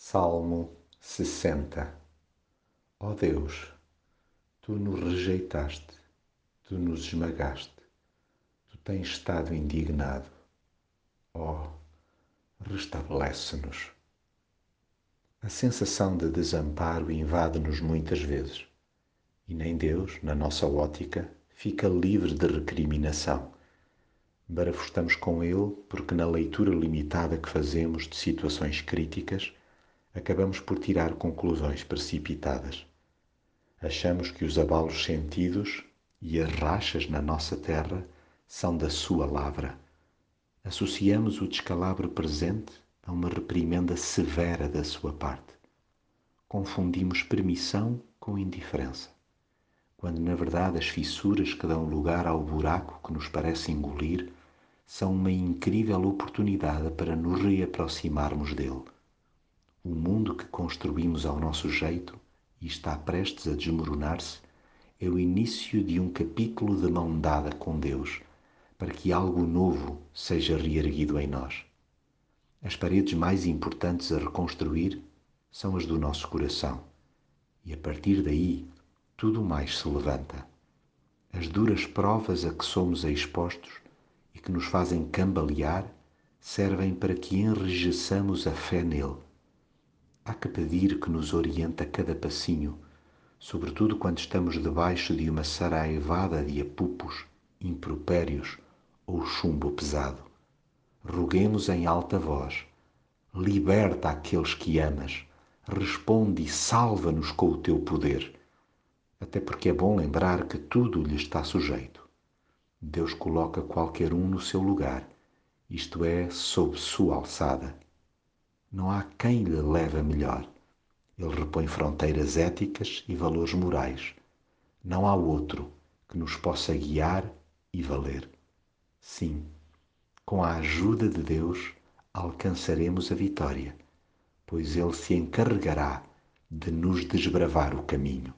Salmo 60 Ó Deus, tu nos rejeitaste, tu nos esmagaste, tu tens estado indignado. Ó, restabelece-nos. A sensação de desamparo invade-nos muitas vezes, e nem Deus, na nossa ótica, fica livre de recriminação. Barafustamos com Ele porque, na leitura limitada que fazemos de situações críticas, acabamos por tirar conclusões precipitadas. Achamos que os abalos sentidos e as rachas na nossa terra são da sua lavra. Associamos o descalabro presente a uma reprimenda severa da sua parte. Confundimos permissão com indiferença, quando na verdade as fissuras que dão lugar ao buraco que nos parece engolir são uma incrível oportunidade para nos reaproximarmos dele o mundo que construímos ao nosso jeito e está prestes a desmoronar-se é o início de um capítulo de mão dada com Deus, para que algo novo seja reerguido em nós. As paredes mais importantes a reconstruir são as do nosso coração, e a partir daí tudo mais se levanta. As duras provas a que somos expostos e que nos fazem cambalear servem para que enrijeçamos a fé nele Há que pedir que nos oriente a cada passinho, sobretudo quando estamos debaixo de uma saraivada de apupos, impropérios ou chumbo pesado. Roguemos em alta voz: liberta aqueles que amas, responde e salva-nos com o teu poder. Até porque é bom lembrar que tudo lhe está sujeito. Deus coloca qualquer um no seu lugar, isto é, sob sua alçada não há quem lhe leve a melhor. Ele repõe fronteiras éticas e valores morais. Não há outro que nos possa guiar e valer. Sim, com a ajuda de Deus alcançaremos a vitória, pois Ele se encarregará de nos desbravar o caminho.